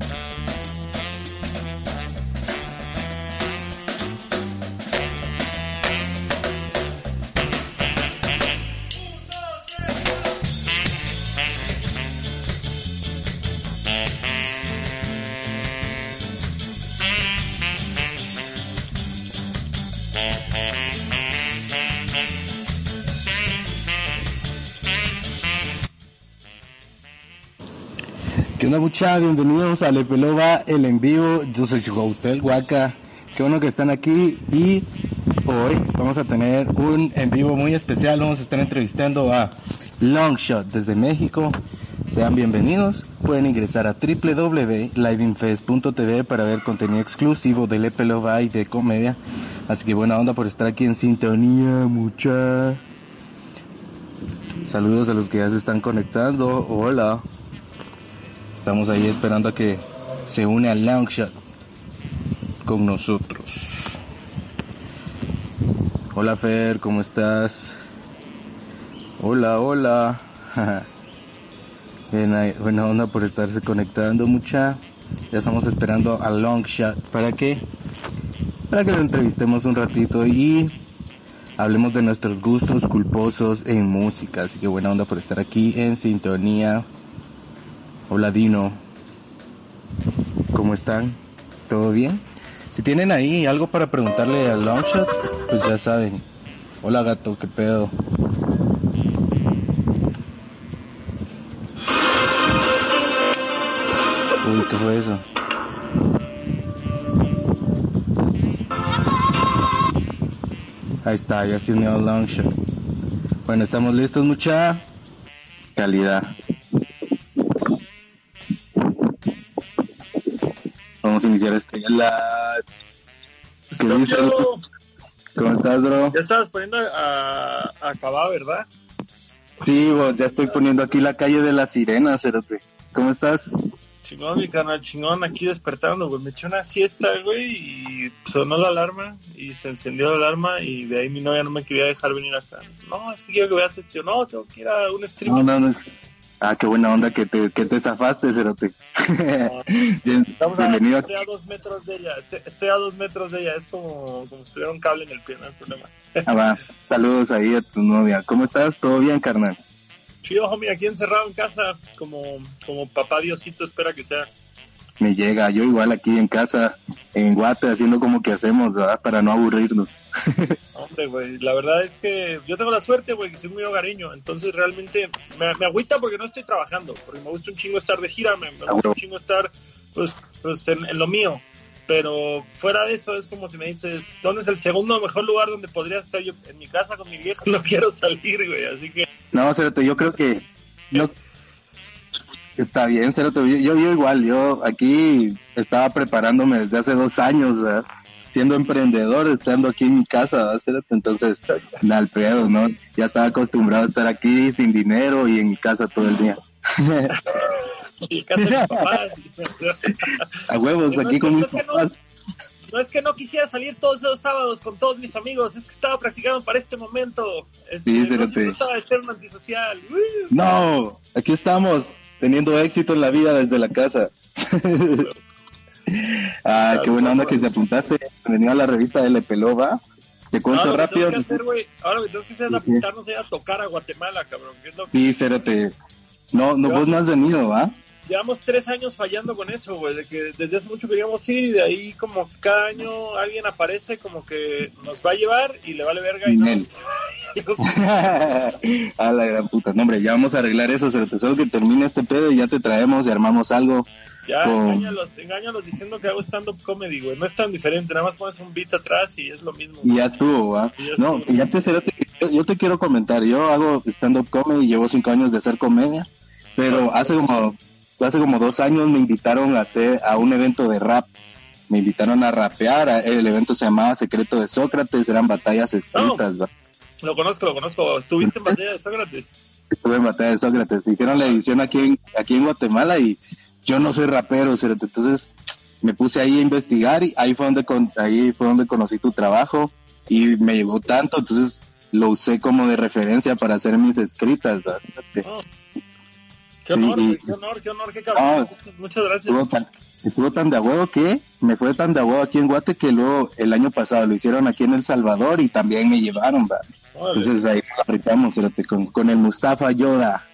Uh-huh. ¿Qué mucha? Bienvenidos a Le Pelova, el en vivo. Yo soy su host, el Huaca. Qué bueno que están aquí y hoy vamos a tener un en vivo muy especial. Vamos a estar entrevistando a Longshot desde México. Sean bienvenidos. Pueden ingresar a www.liveinfest.tv para ver contenido exclusivo de Le Pelova y de comedia. Así que buena onda por estar aquí en sintonía, mucha. Saludos a los que ya se están conectando. Hola. Estamos ahí esperando a que se une a Longshot con nosotros. Hola Fer, ¿cómo estás? Hola, hola. Buena, onda por estarse conectando mucha. Ya estamos esperando a Longshot. ¿Para qué? Para que lo entrevistemos un ratito y hablemos de nuestros gustos culposos en música. Así que buena onda por estar aquí en sintonía. Hola Dino, ¿cómo están? ¿Todo bien? Si tienen ahí algo para preguntarle a Longshot, pues ya saben. Hola gato, ¿qué pedo? Uy, ¿qué fue eso? Ahí está, ya se unió Longshot. Bueno, estamos listos, mucha calidad. Vamos a iniciar este la ¿Qué dices? ¿Cómo estás, bro? Ya estabas poniendo a, a acabar, ¿verdad? Sí, vos, ya estoy poniendo aquí la calle de la sirena, Cerote. ¿Cómo estás? Chingón, mi canal, chingón, aquí despertando, güey. Me eché una siesta, güey, y sonó la alarma, y se encendió la alarma, y de ahí mi novia no me quería dejar venir acá. No, es que quiero que veas esto. Yo, no, tengo que ir a un stream. No, no, no. Ah, qué buena onda que te, que te zafaste, Cerote. Bien, Estamos a, bienvenido. estoy a dos metros de ella, estoy, estoy a dos metros de ella, es como, como si tuviera un cable en el pie, no hay problema. Ah, va. Saludos ahí a tu novia. ¿Cómo estás? ¿Todo bien, carnal? Chido, homie, aquí encerrado en casa, como, como papá Diosito espera que sea. Me llega, yo igual aquí en casa, en Guate, haciendo como que hacemos, ¿verdad? Para no aburrirnos. Hombre, güey, la verdad es que yo tengo la suerte, güey, que soy muy hogareño, entonces realmente me, me agüita porque no estoy trabajando, porque me gusta un chingo estar de gira, me, me gusta un chingo estar, pues, pues en, en lo mío. Pero fuera de eso es como si me dices, ¿dónde es el segundo mejor lugar donde podría estar yo? En mi casa con mi viejo, no quiero salir, güey, así que... No, Cerote, yo creo que... No, está bien, Cerote. Yo, yo, yo igual, yo aquí estaba preparándome desde hace dos años, ¿verdad? Siendo emprendedor, estando aquí en mi casa, ¿verdad? Entonces, al pedo, ¿no? Ya estaba acostumbrado a estar aquí sin dinero y en mi casa todo el día. y casa de mis papás. a huevos, aquí con mis papás. No es que no quisiera salir todos esos sábados con todos mis amigos, es que estaba practicando para este momento. Este, Sí, no Cerote. se trataba de ser un antisocial. Uh. No, aquí estamos, teniendo éxito en la vida desde la casa. ah, qué buena onda que te apuntaste. Bienvenido a la revista de Pelova. Te cuento Ahora rápido. que hacer, ahora lo que tenemos que hacer es apuntarnos a tocar a Guatemala, cabrón. Sí, Cerote. No, no, vos no has venido, ¿va? Llevamos tres años fallando con eso, güey, de que desde hace mucho queríamos ir y de ahí como que cada año alguien aparece como que nos va a llevar y le vale verga y no nos, a la gran puta. No, hombre, ya vamos a arreglar eso, solo que termine este pedo y ya te traemos y armamos algo. Ya, engáñalos, engáñalos diciendo que hago stand-up comedy, güey. No es tan diferente, nada más pones un beat atrás y es lo mismo. Y ya estuvo, ¿va? no, ya te, yo, te quiero comentar, yo hago stand-up comedy, llevo cinco años de hacer comedia, pero hace como, hace como dos años me invitaron a hacer a un evento de rap me invitaron a rapear, el evento se llamaba Secreto de Sócrates, eran batallas escritas. lo conozco, lo conozco, ¿estuviste en Batalla de Sócrates? Estuve en Batalla de Sócrates, hicieron la edición aquí en, aquí en Guatemala y yo no soy rapero, entonces me puse ahí a investigar y ahí fue donde, ahí fue donde conocí tu trabajo y me llegó tanto, entonces lo usé como de referencia para hacer mis escritas. Oh. Qué honor, qué honor, qué honor, qué cabrón. Muchas gracias estuvo tan de huevo que me fue tan de huevo aquí en Guate que luego el año pasado lo hicieron aquí en El Salvador y también me llevaron, va. Entonces ahí apretamos, fíjate, con, con el Mustafa Yoda.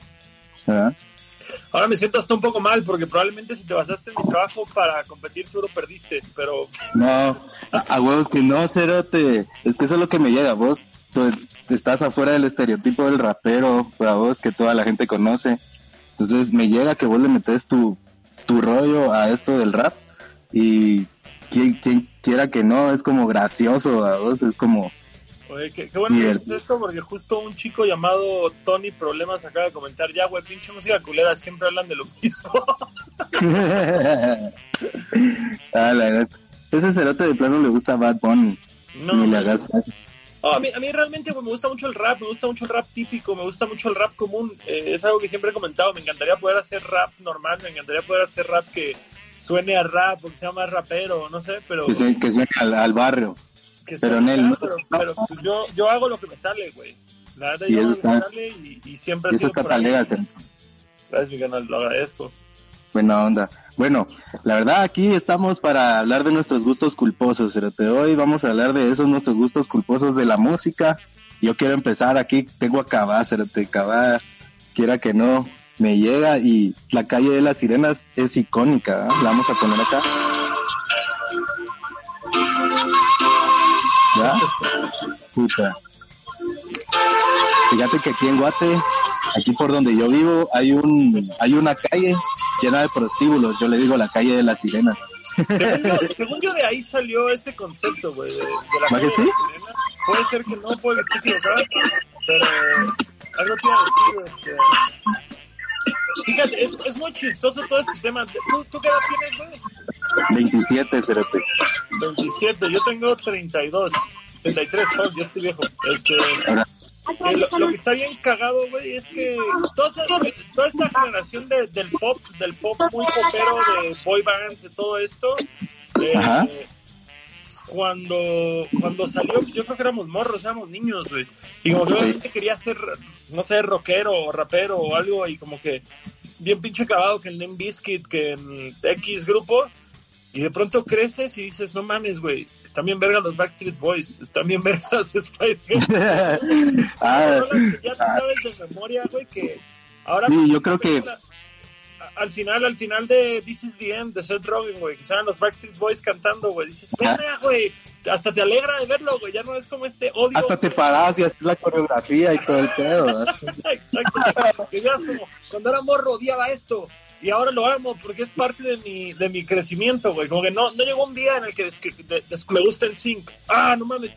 Ahora me siento hasta un poco mal porque probablemente si te basaste en mi trabajo para competir seguro perdiste, pero... No, a, huevos que no, Cerote. Es que eso es lo que me llega. Vos tú, estás afuera del estereotipo del rapero, para vos que toda la gente conoce. Entonces me llega que vos le metes tu, tu rollo a esto del rap y quien, quien quiera que no, es como gracioso, a vos, es como... Oye, qué, bueno que es esto, porque justo un chico llamado Tony Problemas acaba de comentar, ya, güey, pinche música culera, siempre hablan de lo mismo. ah, la verdad. Ese cerote de plano le gusta Bad Bunny. No, Ni le hagas Oh, a, mí, a mí realmente me gusta mucho el rap, me gusta mucho el rap típico, me gusta mucho el rap común. Eh, es algo que siempre he comentado. Me encantaría poder hacer rap normal, me encantaría poder hacer rap que suene a rap o que sea más rapero, no sé, pero. Que, suene, al, barrio. pero en él. Pero, pues yo, yo hago lo que me sale, güey. La verdad, yo hago lo que me sale y, y siempre. Y eso está legal. Gracias, mi canal, lo agradezco. Buena onda. Bueno, la verdad aquí estamos para hablar de nuestros gustos culposos, pero hoy vamos a hablar de esos nuestros gustos culposos de la música. Yo quiero empezar aquí, tengo a Cabá, Cerate Cabá, quiera que no, me llega y la calle de las sirenas es icónica, ¿eh? la vamos a poner acá. ¿Ya? Puta. Fíjate que aquí en Guate, aquí por donde yo vivo, hay un, hay una calle llena de prostíbulos. Yo le digo la calle de las sirenas. Según yo, de ahí salió ese concepto, güey, de, la calle de las sirenas. Puede ser que no, puede estar equivocado, pero algo tiene decir, este... Fíjate, es, es, muy chistoso todo este tema. ¿Tú, tú qué edad tienes, güey? 27, Cerete. 27, yo tengo 32. 33, yo estoy viejo. Este, lo, que está bien cagado, güey, es que toda, toda esta generación de, del pop, del pop muy popero, de boy bands, de todo esto, eh, cuando, cuando salió, yo creo que éramos morros, éramos niños, güey, y como que obviamente quería ser, no sé, rockero o rapero o algo, y como que bien pinche acabado que el Name Biscuit, que en X grupo, y de pronto creces y dices, no mames, güey, están bien verga los Backstreet Boys, están bien verga los Spice Girls. ah, ya te sabes de memoria, güey, que ahora... Sí, yo creo que... Al final, al final de This is the End, de Seth Rogen, güey, que sean los Backstreet Boys cantando, güey, dices, verga, güey, hasta te alegra de verlo, güey, ya no es como este odio. Hasta te paras y haces la coreografía y todo el pedo. Exacto, como, cuando era morro odiaba esto, y ahora lo amo porque es parte de mi, de mi crecimiento, güey. Como que no, no llegó un día en el que me gusta el zinc. Ah, no mames.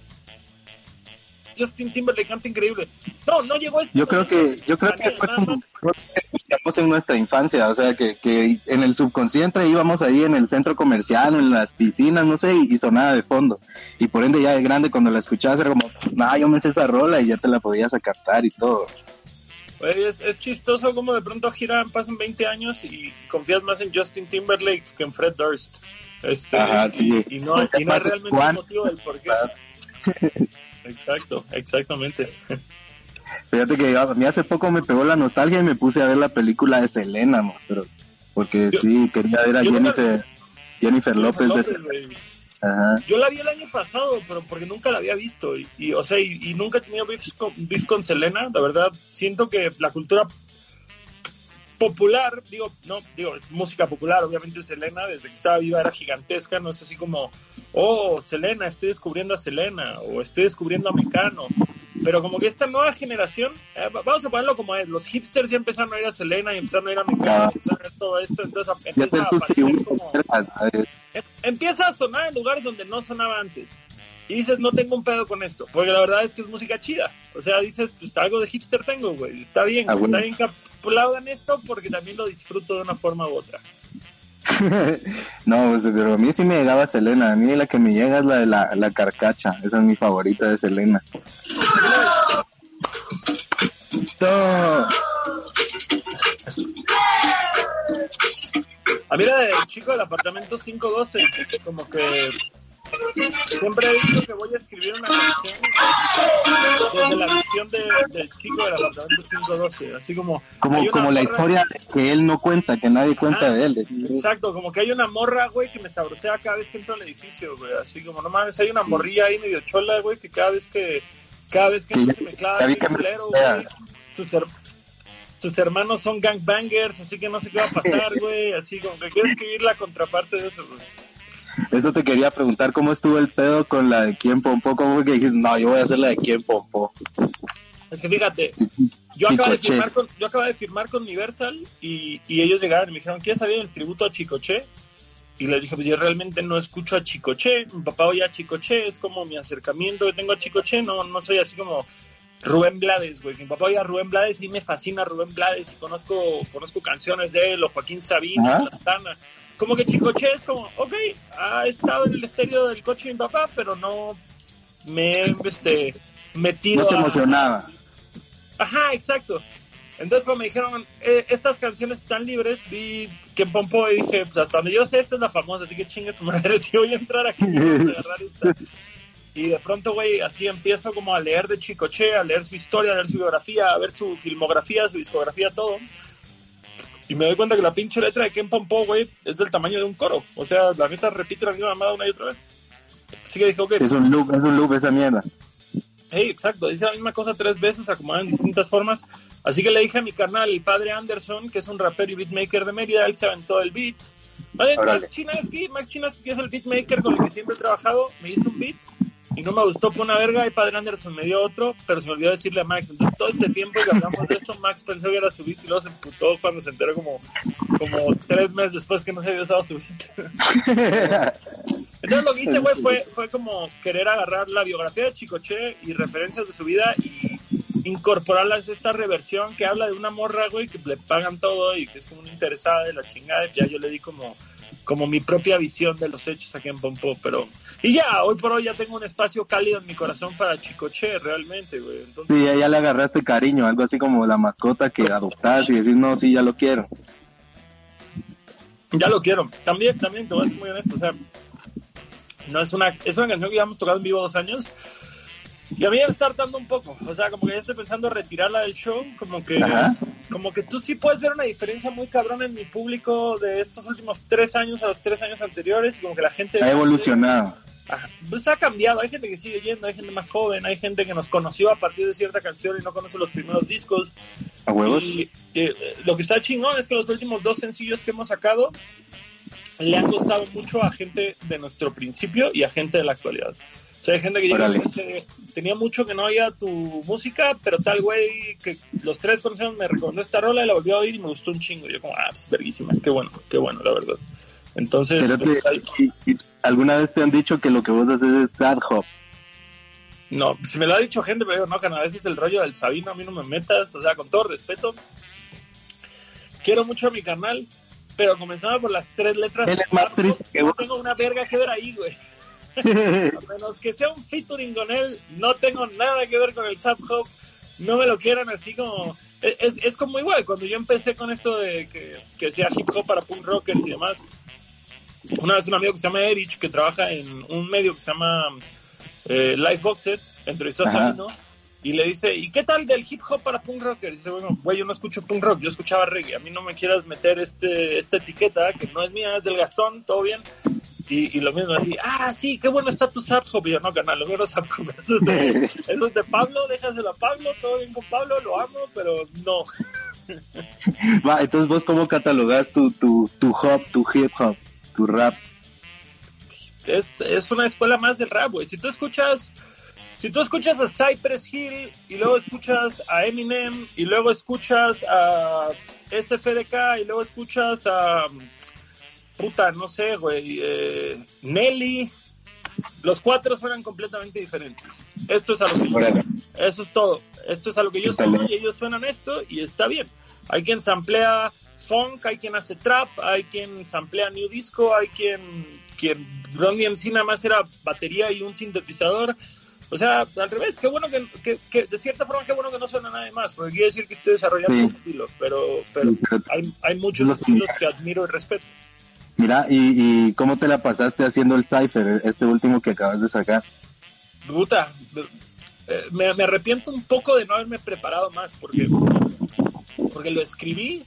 Justin Timberlake canta increíble. No, no llegó este. Yo creo que, yo creo que fue como en nuestra infancia, o sea, que, que en el subconsciente íbamos ahí en el centro comercial, en las piscinas, no sé, y, sonaba de fondo. Y por ende ya de grande cuando la escuchabas era como, nah, yo me sé esa rola y ya te la podías captar y todo es, chistoso como de pronto giran, pasan 20 años y confías más en Justin Timberlake que en Fred Durst. Este, y, no, hay realmente un motivo del por qué. Exacto, exactamente. Fíjate que a mí hace poco me pegó la nostalgia y me puse a ver la película de Selena, pero porque sí, quería ver a Jennifer, Jennifer, López. de yo la vi el año pasado, pero porque nunca la había visto. Y, o sea, y, nunca he tenido beef con, con Selena. La verdad, siento que la cultura popular, digo, no, digo, es música popular, obviamente Selena, desde que estaba viva era gigantesca, no es así como, oh, Selena, estoy descubriendo a Selena, o estoy descubriendo a Mecano. pero como que esta nueva generación, eh, vamos a ponerlo como es, los hipsters ya empezaron a ir a Selena y empezaron a ir a mi casa, empezaron a ver todo esto, entonces empieza a aparecer como... Em, empieza a sonar en lugares donde no sonaba antes. Y dices, no tengo un pedo con esto, porque la verdad es que es música chida. O sea, dices, pues algo de hipster tengo, güey. Está bien, ah, está bien que aplaudan esto porque también lo disfruto de una forma u otra. no, pues, pero a mí sí me llegaba Selena. A mí la que me llega es la de la, la carcacha. Esa es mi favorita de Selena. A mí era del chico del apartamento 512, como que Siempre he dicho que voy a escribir una canción desde la visión del chico del apartamento 512, así como... Como, como la historia que él no cuenta, que nadie cuenta ah, de él. Exacto, como que hay una morra, güey, que me sabrosea cada vez que entro al edificio, güey, así como, no mames, hay una morrilla ahí medio chola, güey, que cada vez que... Cada vez que se me clava el culero, güey, sus, hermanos son gangbangers, así que no sé qué va a pasar, güey, así como que quiero escribir la contraparte de eso, güey. Eso te quería preguntar, ¿cómo estuvo el pedo con la de quién Pompo? ¿Cómo fue que dijiste, no, yo voy a hacer la de quién Pompo? Es que fíjate, yo acabo, de firmar con, yo acabo de firmar con Universal y, y ellos llegaron y me dijeron, ¿quieres salir el tributo a Chicoche? Y les dije, pues yo realmente no escucho a Chicoche, mi papá oye a Chicoche, es como mi acercamiento que tengo a Chicoche, no, no soy así como Rubén Blades, güey. Mi papá oye a Rubén Blades y me fascina Rubén Blades y conozco, conozco canciones de él, o Joaquín Sabina, Santana como que Chicoche es como, ok, ha estado en el estéreo del coche de mi papá, pero no me he este, metido. No te emocionaba. Ajá, exacto. Entonces, cuando me dijeron, eh, estas canciones están libres, vi que Pompo y dije, pues hasta donde yo sé, esta es la famosa, así que chingue su madre, si voy a entrar aquí, Y de pronto, güey, así empiezo como a leer de Chicoche, a leer su historia, a leer su biografía, a ver su filmografía, su discografía, todo. Y me doy cuenta que la pinche letra de Ken Pompo, güey, es del tamaño de un coro. O sea, la neta repite la misma mamada una y otra vez. Así que dije, ok. Es un loop, es un loop esa mierda. Hey, exacto, dice la misma cosa tres veces, acomodada en distintas formas. Así que le dije a mi carnal, el padre Anderson, que es un rapero y beatmaker de Mérida, él se aventó el beat. Vale, Max Chinaski, Max Chinaski, que es el beatmaker con el que siempre he trabajado, me hizo un beat y no me gustó por una verga y Padre Anderson me dio otro, pero se me olvidó decirle a Max. Entonces todo este tiempo que hablamos de esto, Max pensó que era su beat y luego se emputó cuando se enteró como, como tres meses después que no se había usado su beat. Entonces lo que hice, güey, fue, fue como querer agarrar la biografía de Chicoche y referencias de su vida y incorporarlas a esta reversión que habla de una morra, güey, que le pagan todo y que es como una interesada de la chingada. Ya yo le di como como mi propia visión de los hechos aquí en Pompo, pero... Y ya, hoy por hoy ya tengo un espacio cálido en mi corazón para Chicoche, realmente, güey. Entonces... Sí, ya le agarraste cariño, algo así como la mascota que adoptas y decís, no, sí, ya lo quiero. Ya lo quiero. También, también, te voy a ser muy honesto, o sea, no es una, es una canción que ya hemos tocado en vivo dos años, y a mí me está hartando un poco, o sea, como que ya estoy pensando retirarla del show, como que, como que tú sí puedes ver una diferencia muy cabrón en mi público de estos últimos tres años a los tres años anteriores, y como que la gente... Ha evolucionado. pues ha cambiado, hay gente que sigue yendo, hay gente más joven, hay gente que nos conoció a partir de cierta canción y no conoce los primeros discos. ¿A huevos? Y, eh, lo que está chingón es que los últimos dos sencillos que hemos sacado le han costado mucho a gente de nuestro principio y a gente de la actualidad. O sea, hay gente que llega y dice, tenía mucho que no oía tu música, pero tal güey que los tres conocemos me recomendó esta rola y la volvió a oír y me gustó un chingo. Yo como, ah, pues verguísima, qué bueno, qué bueno, la verdad. Entonces... Pues, ¿Alguna vez te han dicho que lo que vos haces es sad hop? No, si me lo ha dicho gente, pero digo, no, que a veces el rollo del Sabino, a mí no me metas, o sea, con todo respeto. Quiero mucho a mi canal, pero comenzaba por las tres letras. Él es más triste que vos. No tengo una verga que ver ahí, güey. a menos que sea un featuring con él, no tengo nada que ver con el Sub Hop. No me lo quieran así como. Es, es como igual, cuando yo empecé con esto de que, que sea hip hop para punk rockers y demás. Una vez un amigo que se llama Erich, que trabaja en un medio que se llama eh, Live Boxed, entrevistó a Sabino y le dice, ¿y qué tal del hip hop para punk rockers? Y dice, bueno, güey, yo no escucho punk rock, yo escuchaba reggae. A mí no me quieras meter este, esta etiqueta que no es mía, es del Gastón, todo bien. Y, lo mismo así, ah, sí, qué bueno está tu Zaphop. Y yo, no, canal, lo no es eso, es de, eso es de Pablo, déjaselo a Pablo, todo bien con Pablo, lo amo, pero no. Va, entonces vos cómo catalogas tu, tu, tu hop, tu hip hop, tu rap? Es, es una escuela más del rap, güey. Si tú escuchas si tú escuchas a Cypress Hill y luego escuchas a Eminem y luego escuchas a SFDK y luego escuchas a puta, no sé, güey, eh, Nelly, los cuatro suenan completamente diferentes. Esto es a lo que yo, eso es todo. Esto es a lo que yo soy y ellos suenan esto y está bien. Hay quien samplea funk, hay quien hace trap, hay quien samplea new disco, hay quien quien Ron DMC nada más era batería y un sintetizador. O sea, al revés, qué bueno que, que, de cierta forma, qué bueno que no suena nada más, porque quiere decir que estoy desarrollando un estilo, pero, pero hay, hay muchos estilos que admiro y respeto. Mira, ¿y, ¿y cómo te la pasaste haciendo el Cypher, este último que acabas de sacar? Puta, eh, me, arrepiento un poco de no haberme preparado más, porque, porque lo escribí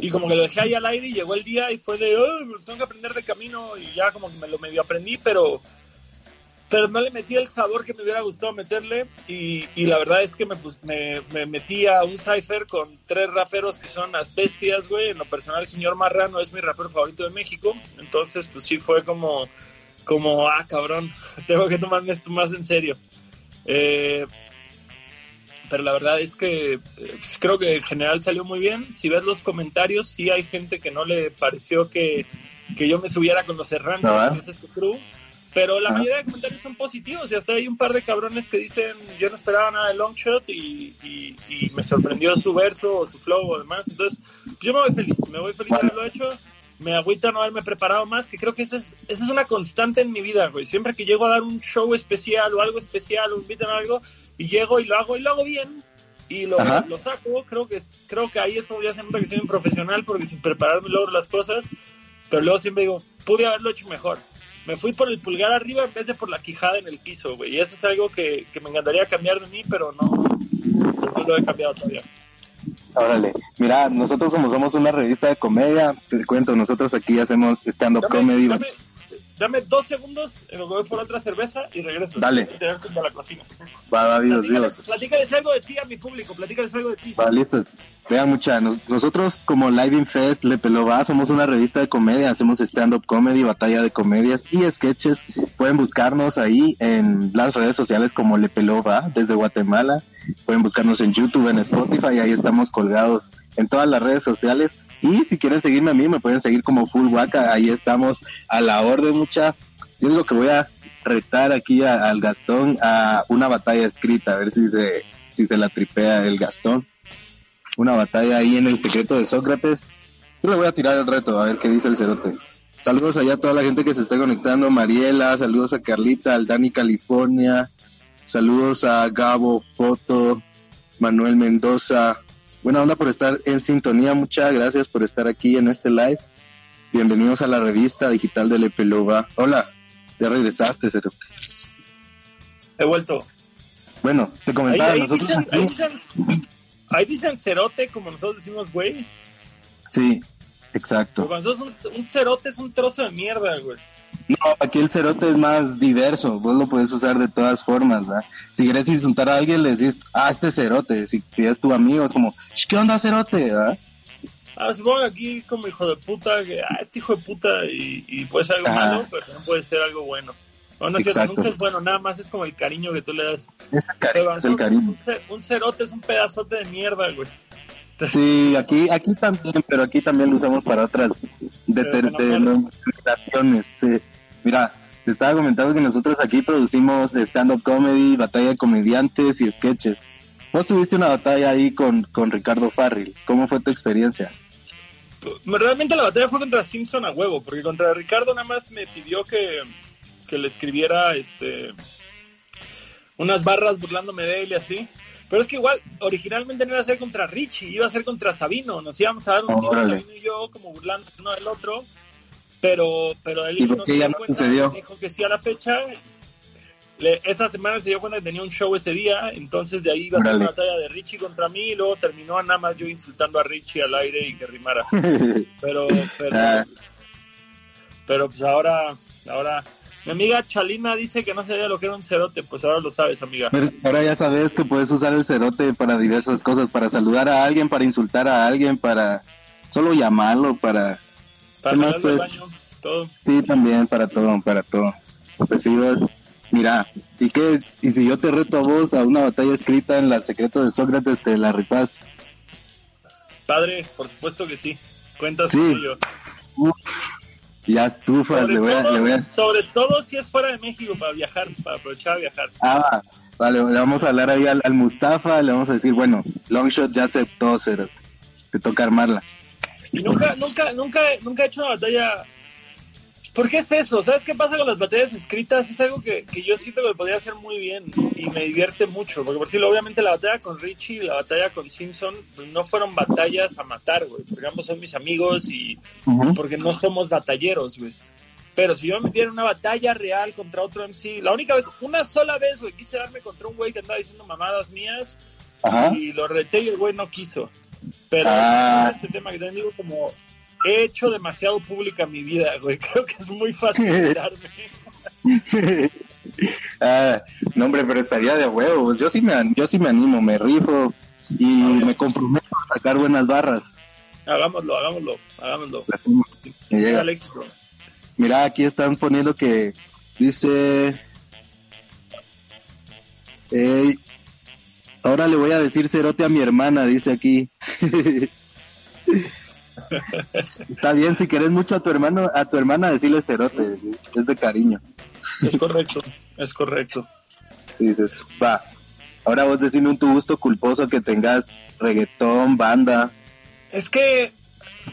y como que lo dejé ahí al aire y llegó el día y fue de, oh, tengo que aprender de camino y ya como que me lo medio aprendí, pero pero no le metí el sabor que me hubiera gustado meterle y, y la verdad es que me, pues, me, me, metí a un cipher con tres raperos que son las bestias, güey. En lo personal, el señor Marrano es mi rapero favorito de México. Entonces, pues sí fue como, como ah, cabrón, tengo que tomarme esto más en serio. Eh, pero la verdad es que pues, creo que en general salió muy bien. Si ves los comentarios, sí hay gente que no le pareció que, que yo me subiera con los errantes, que es este crew pero la mayoría de comentarios son positivos y hasta hay un par de cabrones que dicen yo no esperaba nada de Longshot y, y, y me sorprendió su verso o su flow o demás. Entonces yo me voy feliz, me voy feliz de haberlo hecho. Me agüita no haberme preparado más, que creo que eso es, eso es una constante en mi vida, güey. Siempre que llego a dar un show especial o algo especial o invitan a algo y llego y lo hago y lo hago bien y lo, lo saco, creo que, creo que ahí es como ya siempre que soy un profesional porque sin prepararme logro las cosas, pero luego siempre digo, pude haberlo hecho mejor me fui por el pulgar arriba en vez de por la quijada en el piso, güey. Y eso es algo que, que me encantaría cambiar de mí, pero no, no lo he cambiado todavía. Órale, mira, nosotros como somos una revista de comedia, te cuento, nosotros aquí hacemos stand-up comedy dame dos segundos, me voy por otra cerveza y regreso. Dale. A la cocina. Va, va, Dios, Dios. Platícales algo de ti a mi público, platícales algo de ti. Va, listo. Vean mucha, nosotros como Live in Fest, Le Pelo Va, somos una revista de comedia, hacemos stand-up comedy, batalla de comedias y sketches. Pueden buscarnos ahí en las redes sociales como Le Pelo Va, desde Guatemala. Pueden buscarnos en YouTube, en Spotify, ahí estamos colgados en todas las redes sociales. Y si quieren seguirme a mí, me pueden seguir como Full Waka, ahí estamos a la orden, mucha. Yo digo que voy a retar aquí al Gastón a una batalla escrita, a ver si se, si la tripea el Gastón. Una batalla ahí en el secreto de Sócrates. Yo le voy a tirar el reto, a ver qué dice el cerote. Saludos allá a toda la gente que se está conectando, Mariela, saludos a Carlita, al Dani California, saludos a Gabo Foto, Manuel Mendoza, Buena onda por estar en sintonía. Muchas gracias por estar aquí en este live. Bienvenidos a la revista digital de Lepelova. Hola, ya regresaste, Cero. He vuelto. Bueno, te comentaba. Ahí, dicen, ahí, dicen, cerote, como nosotros decimos, güey. Sí, exacto. cuando un, un cerote es un trozo de mierda, güey. No, aquí el cerote es más diverso, vos lo puedes usar de todas formas, ¿verdad? Si quieres insultar a alguien, le decís, ah, este cerote, si, si es tu amigo, es como, ¿qué onda cerote, verdad? Ah, supongo aquí como hijo de puta, que, ah, este hijo de puta, y, y puede ser algo malo, pero no puede ser algo bueno. No, no es cierto, nunca es bueno, nada más es como el cariño que tú le das. Es el cariño, es el cariño. Un, cerote es un pedazote de mierda, güey. Sí, aquí, aquí también, pero aquí también lo usamos para otras determinaciones. Sí. Mira, te estaba comentando que nosotros aquí producimos stand-up comedy, batalla de comediantes y sketches. Vos tuviste una batalla ahí con, con Ricardo Farril. ¿Cómo fue tu experiencia? Realmente la batalla fue contra Simpson a huevo, porque contra Ricardo nada más me pidió que, que le escribiera este unas barras burlándome de él y así. Pero es que igual, originalmente no iba a ser contra Richie, iba a ser contra Sabino. Nos íbamos a dar un tiro, Sabino y yo, como burlándose uno del otro pero pero él no ya no sucedió? dijo que sí a la fecha le, esa semana se dio cuenta que tenía un show ese día entonces de ahí iba a ser una batalla de Richie contra mí y luego terminó nada más yo insultando a Richie al aire y que rimara pero pero ah. pero pues ahora ahora mi amiga Chalina dice que no sabía lo que era un cerote, pues ahora lo sabes, amiga. Pero ahora ya sabes que puedes usar el cerote para diversas cosas, para saludar a alguien, para insultar a alguien, para solo llamarlo, para para más pues? todo. Sí, también para todo, para todo. Pues Mira, ¿y qué? ¿Y si yo te reto a vos a una batalla escrita en la secreto de Sócrates, te la rifas? Padre, por supuesto que sí. Cuentas Sí. Uf, ya estufas, Sobre, le voy a, todo, le voy a- sobre todo si es fuera de México para viajar, para aprovechar a viajar. Ah, vale, le vamos a hablar ahí al, al Mustafa, le vamos a decir, bueno, Longshot ya aceptó, pero te toca armarla. Y nunca, nunca, nunca, nunca he hecho una batalla. ¿Por qué es eso? ¿Sabes qué pasa con las batallas escritas? Es algo que, que yo siento que podría hacer muy bien y me divierte mucho. Porque por decirlo, obviamente la batalla con Richie y la batalla con Simpson pues, no fueron batallas a matar, güey. Porque ambos son mis amigos y porque no somos batalleros, güey. Pero si yo me metiera en una batalla real contra otro MC, la única vez, una sola vez, güey, quise darme contra un güey que andaba diciendo mamadas mías Ajá. y lo reté y el güey no quiso. Pero Ah. ese tema que te digo como he hecho demasiado pública mi vida, güey. Creo que es muy fácil quitarme. ah, no, hombre, pero estaría de huevos. Yo sí me, yo sí me animo, me rifo y me comprometo a sacar buenas barras. hagámoslo, hagámoslo, hagámoslo. Llega. Mira, aquí están poniendo que dice. Ahora le voy a decir cerote a mi hermana, dice aquí. Está bien, si querés mucho a tu hermano, a tu hermana decirle cerote, es, de cariño. Es correcto, es correcto. Dices, va. Ahora vos decime un tu gusto culposo que tengas reggaetón, banda. Es que,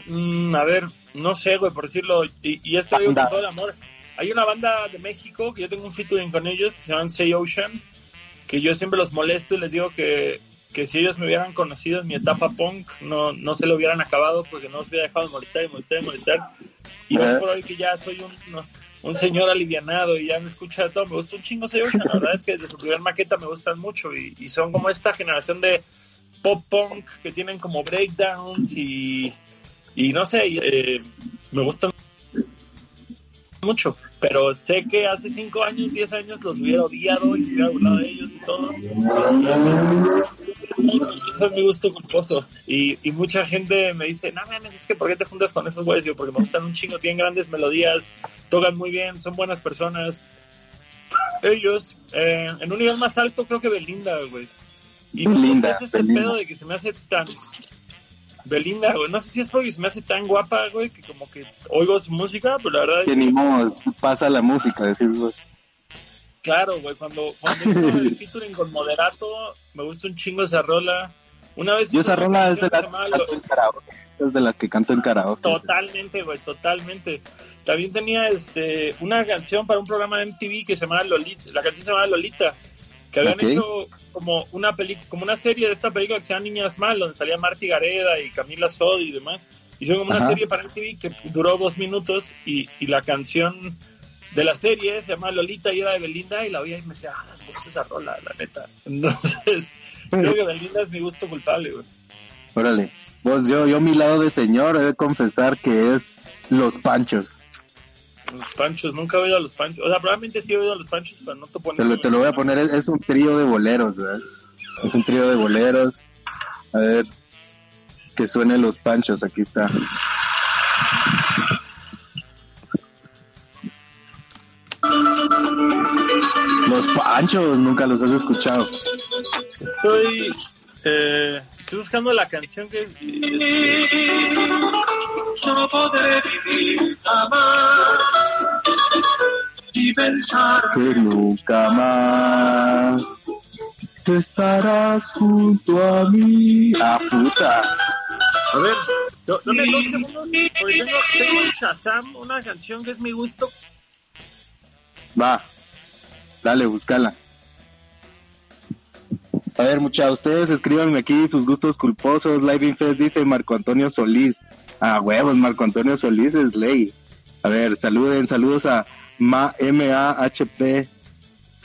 mm, a ver, no sé, güey, por decirlo, y, y esto digo con todo el amor. Hay una banda de México que yo tengo un featuring con ellos que se llaman Say Ocean, que yo siempre los molesto y les digo que, que si ellos me hubieran conocido en mi etapa punk, no, no se lo hubieran acabado porque no se hubiera dejado de molestar y molestar y molestar. Y hoy por hoy que ya soy un, no, un señor alivianado y ya me escucha de todo, me gusta un chingo Say Ocean. La verdad es que desde su primer maqueta me gustan mucho y, y son como esta generación de pop punk que tienen como breakdowns y, y no sé, y, eh, me gustan mucho, pero sé que hace 5 años, 10 años los hubiera odiado y hubiera burlado de ellos y todo. Eso es mi gusto culposo. Y, y mucha gente me dice, no mames, es que ¿por qué te juntas con esos güeyes? Yo, porque me gustan un chingo, tienen grandes melodías, tocan muy bien, son buenas personas. Ellos, eh, en un nivel más alto, creo que Belinda, güey. Y no sé Belinda, es este Belinda. pedo de que se me hace tan. Belinda, güey. No sé si es porque se me hace tan guapa, güey, que como que oigo su música, pero la verdad Que ni modo, pasa la música, decir vos. Claro, güey, cuando, cuando el featuring con Moderato, me gusta un chingo esa rola. Una vez Yo esa rola es de las que. Es de las que canto en karaoke. Totalmente, güey, totalmente. También tenía este una canción para un programa de MTV que se llamaba Lolita, la canción se llamaba Lolita, que habían hecho como una peli como una serie de esta película que se llama Niñas Mal, donde salía Marty Gareda y Camila Sod y demás. Hicieron como una serie para MTV que duró dos minutos y, y la canción de la serie se llama Lolita y era de Belinda y la oía y me decía, ah, me gusta esa rola, la neta. Entonces, creo que Belinda es mi gusto culpable, güey. Órale. Vos, yo, yo mi lado de señor he de confesar que es Los Panchos. Los panchos, nunca he oído a los panchos. O sea, probablemente sí he oído a los panchos, pero no te Te pones. lo, te lo voy a poner, es, es un trío de boleros, ¿verdad? Es un trío de boleros. A ver, que suene Los Panchos, aquí está. Los Panchos, nunca los has escuchado. Estoy, eh, estoy buscando la canción que. Yo no podré vivir jamás y pensar Que nunca más tú estarás junto a mí. Ah, puta. A ver, dame dos segundos, porque tengo, tengo en Shazam una canción que es mi gusto. Va, dale, búscala. A ver, muchachos, ustedes escríbanme aquí sus gustos culposos. Live Infest dice Marco Antonio Solís. Ah, huevos, Marco Antonio Solís es ley. A ver, saluden, saludos a Ma MAHP.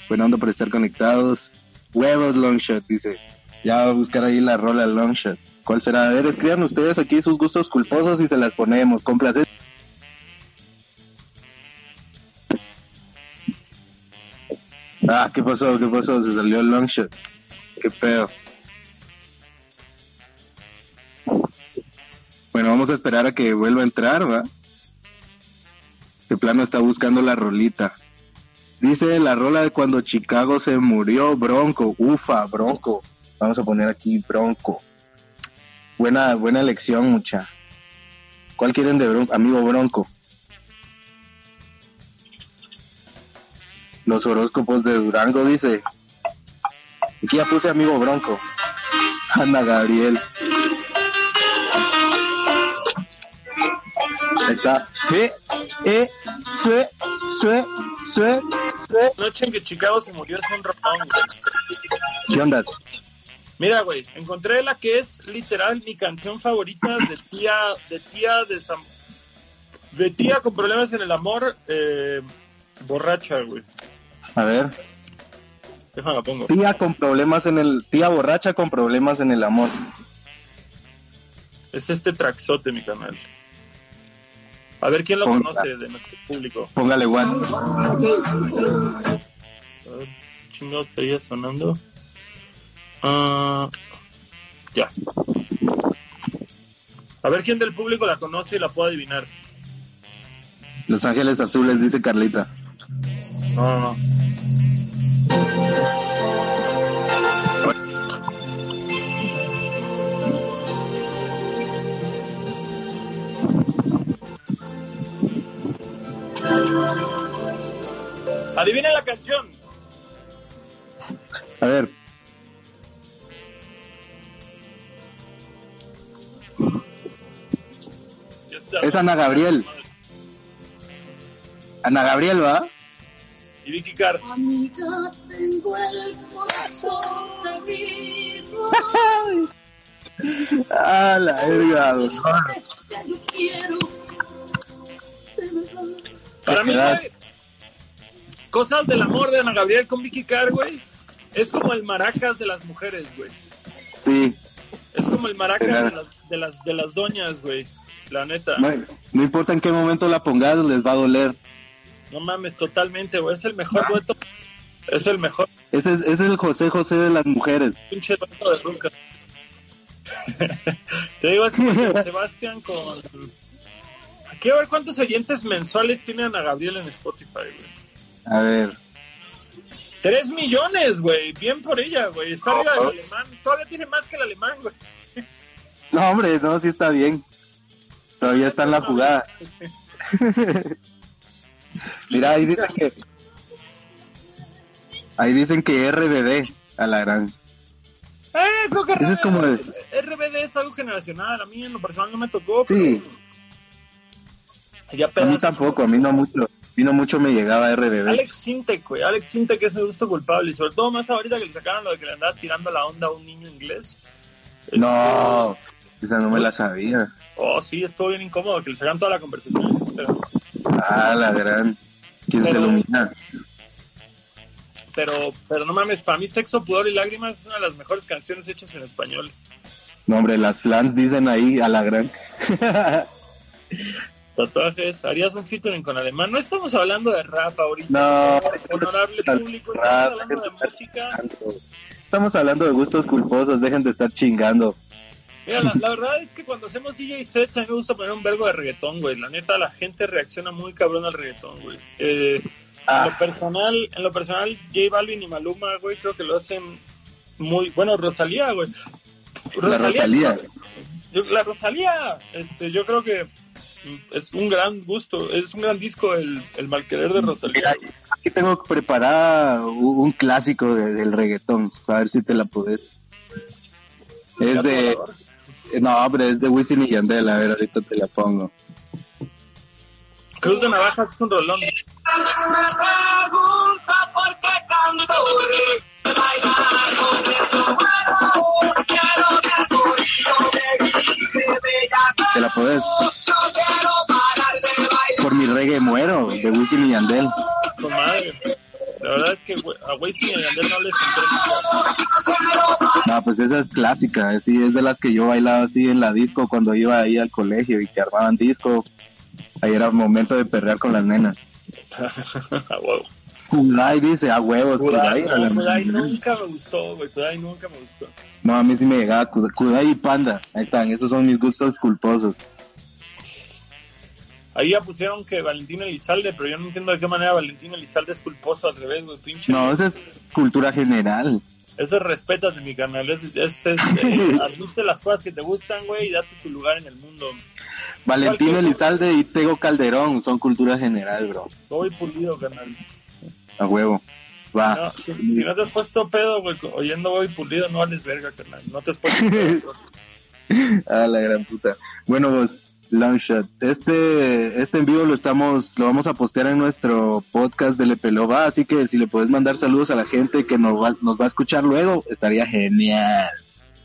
Buena onda por estar conectados. Huevos Longshot, dice. Ya va a buscar ahí la rola Longshot. ¿Cuál será? A ver, escriban ustedes aquí sus gustos culposos y se las ponemos. Con placer. Ah, ¿qué pasó? ¿Qué pasó? Se salió el Longshot. Qué feo. Bueno, vamos a esperar a que vuelva a entrar, ¿va? De plano está buscando la rolita. Dice la rola de cuando Chicago se murió, Bronco, ufa, Bronco. Vamos a poner aquí Bronco. Buena, buena elección, mucha. ¿Cuál quieren de Bronco? Amigo Bronco. Los horóscopos de Durango dice. Aquí ya puse amigo Bronco. Ana Gabriel. Está. E, e, sue, sue, sue, sue. Noche en que Chicago se murió es un ratón, güey. ¿Qué onda? Mira, güey, encontré la que es literal mi canción favorita de tía, de tía de Sam- de tía con problemas en el amor, eh, borracha, güey. A ver. Déjame la pongo. Tía con problemas en el. Tía borracha con problemas en el amor. Es este traxote, mi canal. A ver quién lo Ponga. conoce de nuestro público. Póngale one. A ver, Chingado, estaría sonando. Ah, ya. A ver quién del público la conoce y la puede adivinar. Los Ángeles Azules, dice Carlita. No, no, no. Adivina la canción. A ver. Es Ana Gabriel. Ana Gabriel, ¿va? Y Vicky Carr. Amiga, tengo el corazón herido. Ah, la verga, yo quiero. Para mí, güey, cosas del amor de Ana Gabriel con Vicky Carr, güey, es como el maracas de las mujeres, güey. Sí. Es como el maracas Claro. de las, de las, de las doñas, güey. La neta. No, no importa en qué momento la pongas, les va a doler. No mames, totalmente, güey. Es el mejor dueto. Es el mejor Ese es, ese es el José José de las mujeres. pinche dueto de ruca. Te digo, es que Sebastián con... Quiero ver cuántos oyentes mensuales tiene Ana Gabriel en Spotify, güey. A ver. Tres millones, güey. Bien por ella, güey. Está arriba del alemán. Todavía tiene más que el alemán, güey. No, hombre, no, sí está bien. Todavía está en la jugada. Mira, ahí dicen que. Ahí dicen que RBD a la gran. Eh, creo que Ese es como RBD es algo generacional. A mí en lo personal no me tocó. Sí. pero A mí tampoco, a mí no mucho. A mí no mucho me llegaba RBD. Alex Sintek, güey. Alex Sintek es mi gusto culpable. Y sobre todo más ahorita que le sacaron lo de que le andaba tirando la onda a un niño inglés. No, esa no me la sabía. Oh, sí, estuvo bien incómodo que le sacaron toda la conversación Instagram. Ah, la gran. ¿Quién se Pero- ilumina? Pero, pero no mames, para mí Sexo, Pudor y Lágrimas es una de las mejores canciones hechas en español. No, hombre, las flans dicen ahí a la gran. Tatuajes, harías un featuring con alemán. No estamos hablando de rap ahorita. No, Honorable público, estamos Rap, hablando de música. Estamos hablando de gustos culposos, dejen de estar chingando. Mira, la, la verdad es que cuando hacemos DJ sets a mí me gusta poner un vergo de reggaetón, güey. La neta, la gente reacciona muy cabrón al reggaetón, güey. Eh, Ah. En lo personal, en lo personal, J Balvin y Maluma, güey, creo que lo hacen muy... Bueno, Rosalía, güey. La Rosalía. Yo- la Rosalía, este, yo creo que es un gran gusto, es un gran disco el, el malquerer de Rosalía. Mira, aquí tengo preparada un un clásico de- del reggaetón, a ver si te la puedes. Es de... No, hombre, es de Wisin y Yandel, a ver, ahorita te la pongo. Cruz de Navajas es un rolón. Me pregunta por qué canto ¿Te la puedes? Por mi reggae muero, de Wisin y Yandel. Con madre. La verdad es que a Wisin y Yandel no les entré No, pues esa es clásica, sí, es de las que yo bailaba así en la disco cuando iba ahí al colegio y que armaban disco. Ahí era momento de perrear con las nenas. a huevo. Kudai dice, a huevos, Kudai. Kudai, no, Kudai nunca me gustó, güey. Kudai nunca me gustó. No, a mí sí me llegaba Kudai y Panda. Ahí están, esos son mis gustos culposos. Ahí ya pusieron que Valentín Elizalde, pero yo no entiendo de qué manera Valentín Elizalde es culposo al revés, güey. Pinche. No, esa es cultura general. Eso es respétate mi canal. Es, es, es, eh, admite las cosas que te gustan, güey, y date tu lugar en el mundo. Valentín Elizalde y Tego Calderón son cultura general, bro. Voy pulido, canal. A huevo. Va. No, si, si no te has puesto pedo, güey, oyendo voy pulido, no vales verga, canal. No te has puesto pedo. A la gran puta. Bueno, pues, Longshot. Este, este en vivo lo estamos, lo vamos a postear en nuestro podcast de Lepelova, así que si le puedes mandar saludos a la gente que nos va, nos va a escuchar luego, estaría genial.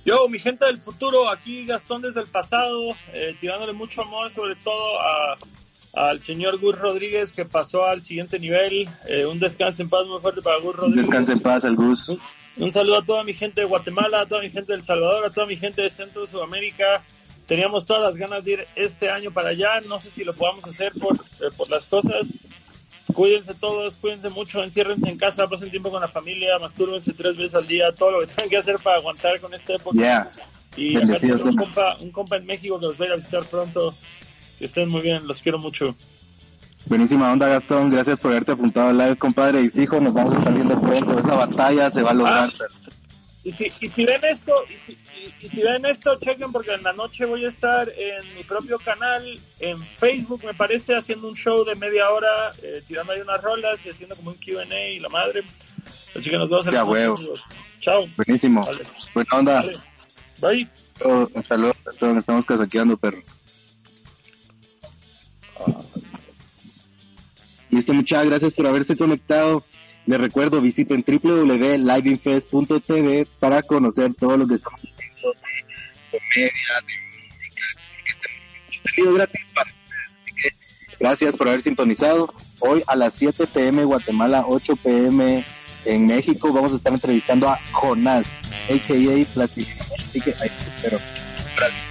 Yo, mi gente del futuro, aquí Gastón desde el pasado, eh, tirándole mucho amor, sobre todo a, al señor Gus Rodríguez que pasó al siguiente nivel. Eh, un descanso en paz muy fuerte para Gus Rodríguez. Descanse en paz, el Gus. Un, un saludo a toda mi gente de Guatemala, a toda mi gente de El Salvador, a toda mi gente de Centro de Sudamérica. Teníamos todas las ganas de ir este año para allá. No sé si lo podamos hacer por, eh, por las cosas. Cuídense todos, cuídense mucho, enciérrense en casa, pasen tiempo con la familia, mastúrbense tres veces al día, todo lo que tengan que hacer para aguantar con esta época. Yeah. Y un compa, un compa en México que los va a ir a visitar pronto. Que estén muy bien, los quiero mucho. Buenísima onda, Gastón. Gracias por haberte apuntado al live, compadre. Y fijo, nos vamos a estar viendo pronto. Esa batalla se va a lograr. Ah. Y si, y si ven esto, y si, y- y si ven esto, chequen porque en la noche voy a estar en mi propio canal, en Facebook, me parece, haciendo un show de media hora, eh, tirando ahí unas rolas y haciendo como un QA y la madre. Así que nos vemos en la noche. Chao. Buenísimo. Vale. Buena onda. Vale. Bye. Oh, hasta luego, Gastón. Estamos casaqueando, perro. Listo, muchas gracias por haberse conectado. Les recuerdo, visiten www.liveinfest.tv para conocer todo lo que estamos haciendo de comedia, de música, estamos mucho contenido gratis para ustedes. Que gracias por haber sintonizado. Hoy a las 7 pm Guatemala, 8 pm en México, vamos a estar entrevistando a Jonás, a.k.a. Plastilina. Así que ahí espero. Órale.